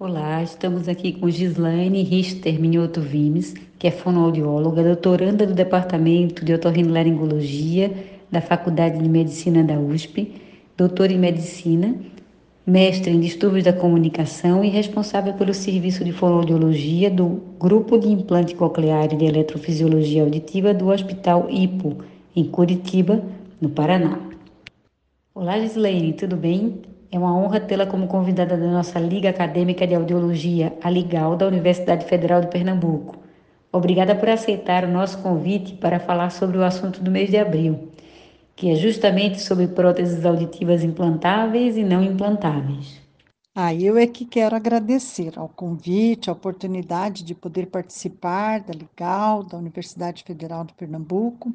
Olá, estamos aqui com Gislaine Richter Minhoto Vimes, que é fonoaudióloga, doutoranda do Departamento de Otorrinolaringologia da Faculdade de Medicina da USP, doutora em Medicina, mestre em distúrbios da comunicação e responsável pelo serviço de fonoaudiologia do Grupo de Implante Coclear e de Eletrofisiologia Auditiva do Hospital IPO, em Curitiba, no Paraná. Olá, Gislaine, tudo bem? É uma honra tê-la como convidada da nossa Liga Acadêmica de Audiologia, a Ligal, da Universidade Federal de Pernambuco. Obrigada por aceitar o nosso convite para falar sobre o assunto do mês de abril, que é justamente sobre próteses auditivas implantáveis e não implantáveis. Ah, eu é que quero agradecer ao convite, a oportunidade de poder participar da Ligal, da Universidade Federal de Pernambuco,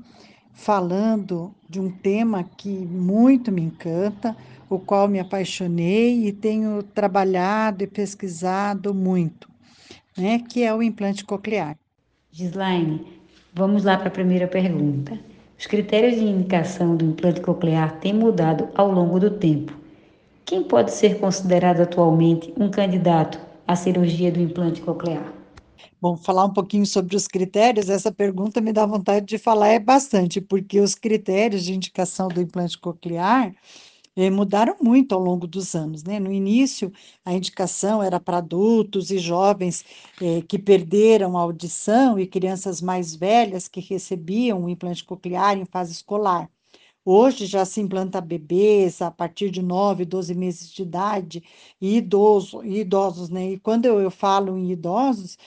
falando de um tema que muito me encanta, o qual me apaixonei e tenho trabalhado e pesquisado muito, né, que é o implante coclear. Gislaine, vamos lá para a primeira pergunta. Os critérios de indicação do implante coclear têm mudado ao longo do tempo. Quem pode ser considerado atualmente um candidato à cirurgia do implante coclear? Bom, falar um pouquinho sobre os critérios, essa pergunta me dá vontade de falar é bastante, porque os critérios de indicação do implante coclear eh, mudaram muito ao longo dos anos. Né? No início, a indicação era para adultos e jovens eh, que perderam a audição e crianças mais velhas que recebiam o implante coclear em fase escolar. Hoje já se implanta bebês a partir de 9, 12 meses de idade e idoso, e idosos, né? E quando eu, eu falo em idosos,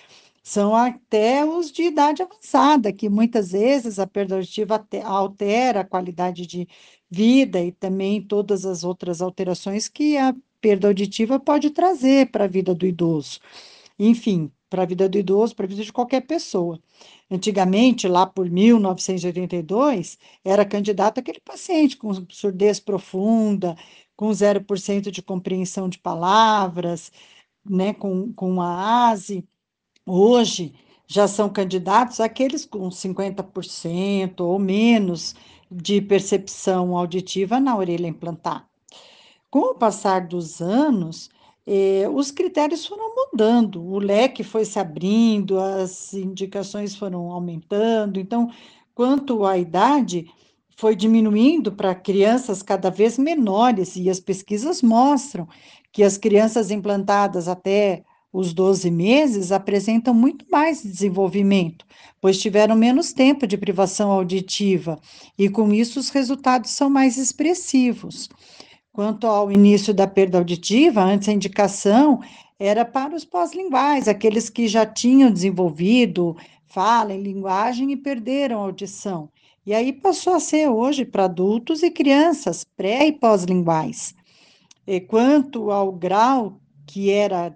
são até os de idade avançada, que muitas vezes a perda auditiva altera a qualidade de vida e também todas as outras alterações que a perda auditiva pode trazer para a vida do idoso. Enfim, para a vida do idoso, para a vida de qualquer pessoa. Antigamente, lá por 1982, era candidato aquele paciente com surdez profunda, com 0% de compreensão de palavras, né, com, com a ASE. Hoje, já são candidatos aqueles com 50% ou menos de percepção auditiva na orelha implantar. Com o passar dos anos, eh, os critérios foram mudando, o leque foi se abrindo, as indicações foram aumentando. Então, quanto à idade, foi diminuindo para crianças cada vez menores, e as pesquisas mostram que as crianças implantadas até os 12 meses apresentam muito mais desenvolvimento, pois tiveram menos tempo de privação auditiva e, com isso, os resultados são mais expressivos. Quanto ao início da perda auditiva, antes a indicação era para os pós-linguais, aqueles que já tinham desenvolvido fala em linguagem e perderam a audição. E aí passou a ser hoje para adultos e crianças, pré e pós-linguais. E quanto ao grau que era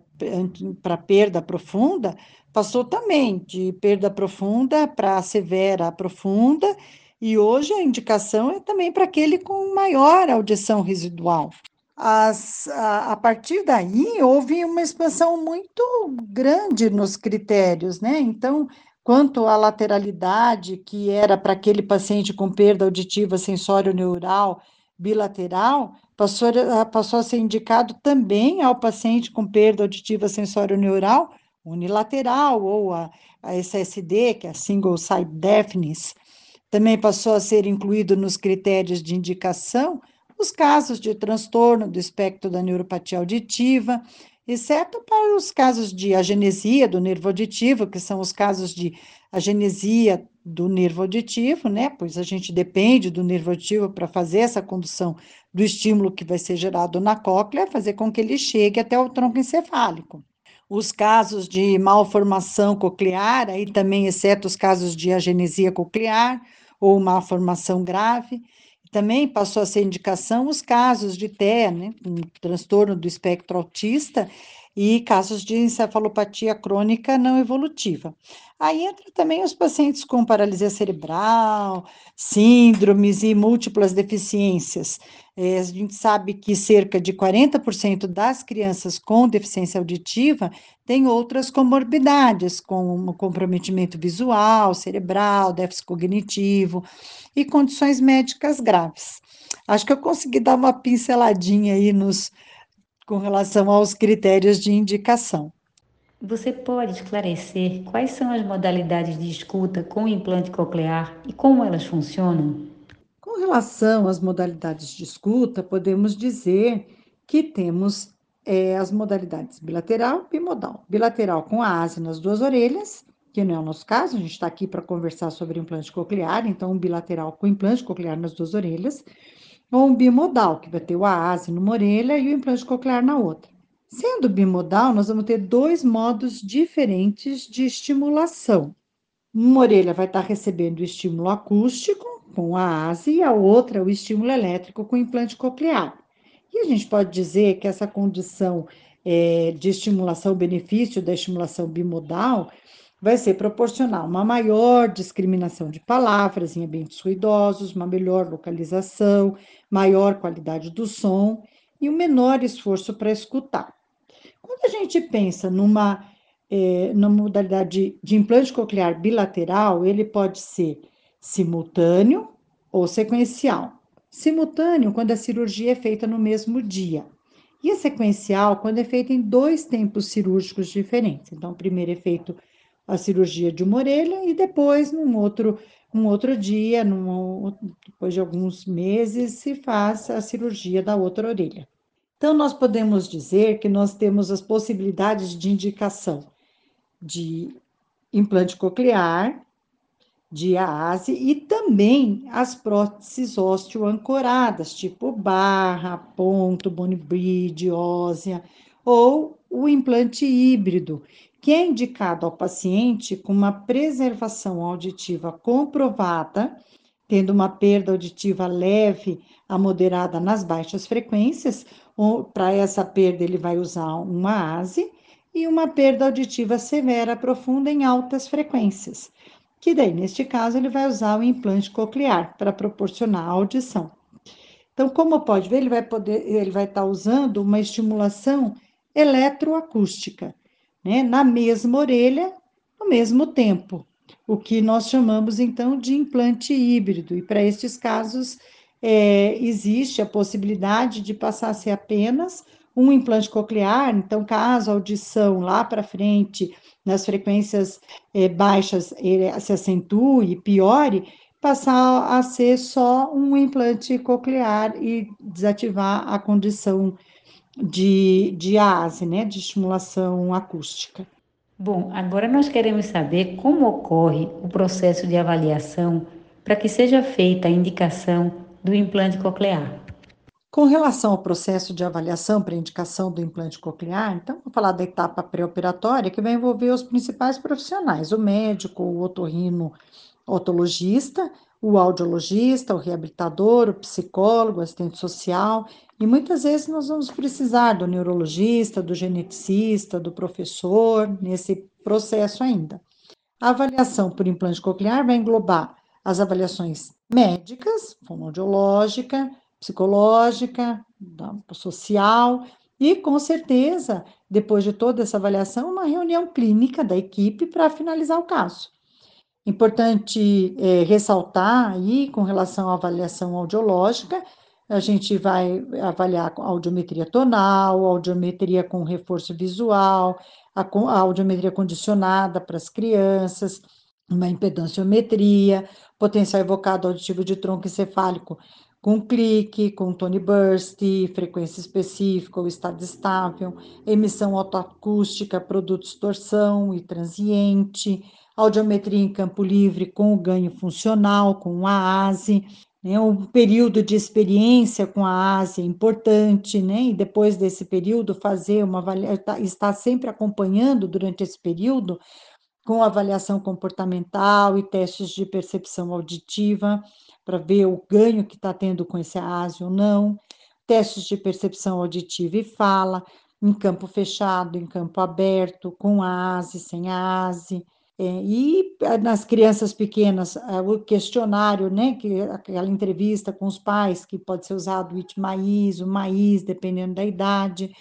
para perda profunda, passou também de perda profunda para severa profunda, e hoje a indicação é também para aquele com maior audição residual. As, a, a, partir daí, houve uma expansão muito grande nos critérios, né? Então, quanto à lateralidade, que era para aquele paciente com perda auditiva sensório-neural bilateral, passou, passou a ser indicado também ao paciente com perda auditiva sensório-neural unilateral, ou a, a SSD, que é a Single Side Deafness. Também passou a ser incluído nos critérios de indicação os casos de transtorno do espectro da neuropatia auditiva, exceto para os casos de agenesia do nervo auditivo, que são os casos de agenesia do nervo auditivo, né? Pois a gente depende do nervo auditivo para fazer essa condução do estímulo que vai ser gerado na cóclea, fazer com que ele chegue até o tronco encefálico. Os casos de malformação coclear, aí também, exceto os casos de agenesia coclear ou malformação grave, também passou a ser indicação os casos de TEA, né, um transtorno do espectro autista, e casos de encefalopatia crônica não evolutiva. Aí entra também os pacientes com paralisia cerebral, síndromes e múltiplas deficiências. É, a gente sabe que cerca de 40% das crianças com deficiência auditiva têm outras comorbidades, como comprometimento visual, cerebral, déficit cognitivo e condições médicas graves. Acho que eu consegui dar uma pinceladinha aí nos com relação aos critérios de indicação. Você pode esclarecer quais são as modalidades de escuta com implante coclear e como elas funcionam? Com relação às modalidades de escuta, podemos dizer que temos é, as modalidades bilateral e bimodal. Bilateral com a ase nas duas orelhas, que não é o nosso caso, a gente está aqui para conversar sobre implante coclear, então bilateral com implante coclear nas duas orelhas, ou um bimodal, que vai ter o ase numa orelha e o implante coclear na outra. Sendo bimodal, nós vamos ter dois modos diferentes de estimulação. Uma orelha vai estar recebendo o estímulo acústico, com a ase, e a outra o estímulo elétrico com implante coclear. E a gente pode dizer que essa condição é, de estimulação, benefício da estimulação bimodal, vai ser proporcional uma maior discriminação de palavras em ambientes ruidosos, uma melhor localização, maior qualidade do som e um menor esforço para escutar. Quando a gente pensa numa, é, numa modalidade de implante coclear bilateral, ele pode ser simultâneo ou sequencial. Simultâneo, quando a cirurgia é feita no mesmo dia. E a sequencial, quando é feita em dois tempos cirúrgicos diferentes. Então, primeiro é feito a cirurgia de uma orelha e depois, num outro, um outro dia, num, depois de alguns meses, se faz a cirurgia da outra orelha. Então, nós podemos dizer que nós temos as possibilidades de indicação de implante coclear, de AASE e também as próteses osteoancoradas, tipo barra, ponto, bone bridge, óssea, ou o implante híbrido, que é indicado ao paciente com uma preservação auditiva comprovada, tendo uma perda auditiva leve a moderada nas baixas frequências, para essa perda ele vai usar uma ASE, e uma perda auditiva severa profunda em altas frequências que daí, neste caso, ele vai usar o implante coclear para proporcionar a audição. Então, como pode ver, ele vai poder, ele vai estar tá usando uma estimulação eletroacústica, né, na mesma orelha, ao mesmo tempo, o que nós chamamos então de implante híbrido. E para estes casos, é, existe a possibilidade de passar a ser apenas um implante coclear, então, caso a audição lá para frente nas frequências é, baixas se acentue, piore, passar a ser só um implante coclear e desativar a condição de, de ASE, né, de estimulação acústica. Bom, agora nós queremos saber como ocorre o processo de avaliação para que seja feita a indicação do implante coclear. Com relação ao processo de avaliação para indicação do implante coclear, então vou falar da etapa pré-operatória, que vai envolver os principais profissionais: o médico, o otorrino otologista, o audiologista, o reabilitador, o psicólogo, o assistente social, e muitas vezes nós vamos precisar do neurologista, do geneticista, do professor, nesse processo ainda. A avaliação por implante coclear vai englobar as avaliações médicas, fonoaudiológica, psicológica, social, e com certeza, depois de toda essa avaliação, uma reunião clínica da equipe para finalizar o caso. Importante é, ressaltar aí, com relação à avaliação audiológica, a gente vai avaliar a audiometria tonal, audiometria com reforço visual, a, a audiometria condicionada para as crianças, uma impedanciometria, potencial evocado auditivo de tronco encefálico com clique, com tone burst, frequência específica ou estado estável, emissão autoacústica, produtos torção e transiente, audiometria em campo livre com o ganho funcional, com a ASE, né, um período de experiência com a ASE é importante, né, e depois desse período fazer uma avaliação, estar sempre acompanhando durante esse período com avaliação comportamental e testes de percepção auditiva, para ver o ganho que está tendo com esse ASE ou não, testes de percepção auditiva e fala, em campo fechado, em campo aberto, com ASE, sem ASE. É, e nas crianças pequenas, eh, o questionário, né, que, aquela entrevista com os pais, que pode ser usado o ITMAIS, o MAIS, dependendo da idade,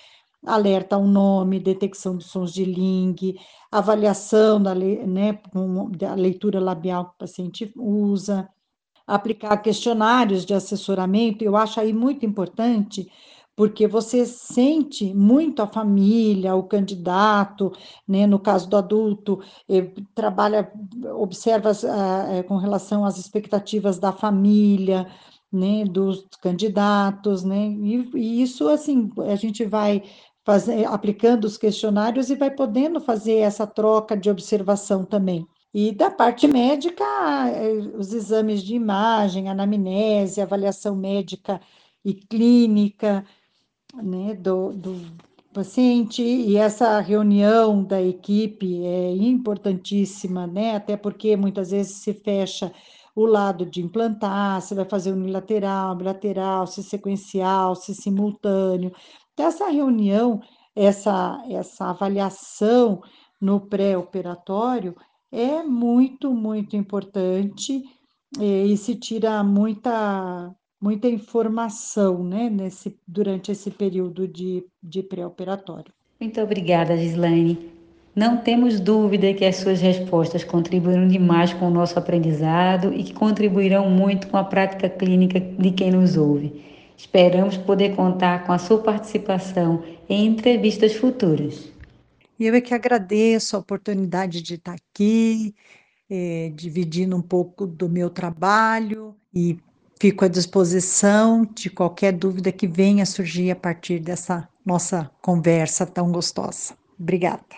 alerta ao nome, detecção de sons de ling, avaliação da, né, da leitura labial que o paciente usa, aplicar questionários de assessoramento, eu acho aí muito importante, porque você sente muito a família, o candidato, né, no caso do adulto, eh, trabalha, observa eh, com relação às expectativas da família, né, dos candidatos, né, e, e isso, assim, a gente vai aplicando os questionários e vai podendo fazer essa troca de observação também. E da parte médica, eh, os exames de imagem, anamnese, avaliação médica e clínica, né, do, do paciente, e essa reunião da equipe é importantíssima, né, até porque muitas vezes se fecha o lado de implantar, se vai fazer unilateral, bilateral, se sequencial, se simultâneo. Essa reunião, essa, essa avaliação no pré-operatório é muito, muito importante e, e se tira muita, muita informação né, nesse, durante esse período de, de pré-operatório. Muito obrigada, Gislaine. Não temos dúvida que as suas respostas contribuíram demais com o nosso aprendizado e que contribuirão muito com a prática clínica de quem nos ouve. Esperamos poder contar com a sua participação em entrevistas futuras. E eu é que agradeço a oportunidade de estar aqui, é, dividindo um pouco do meu trabalho e fico à disposição de qualquer dúvida que venha surgir a partir dessa nossa conversa tão gostosa. Obrigada.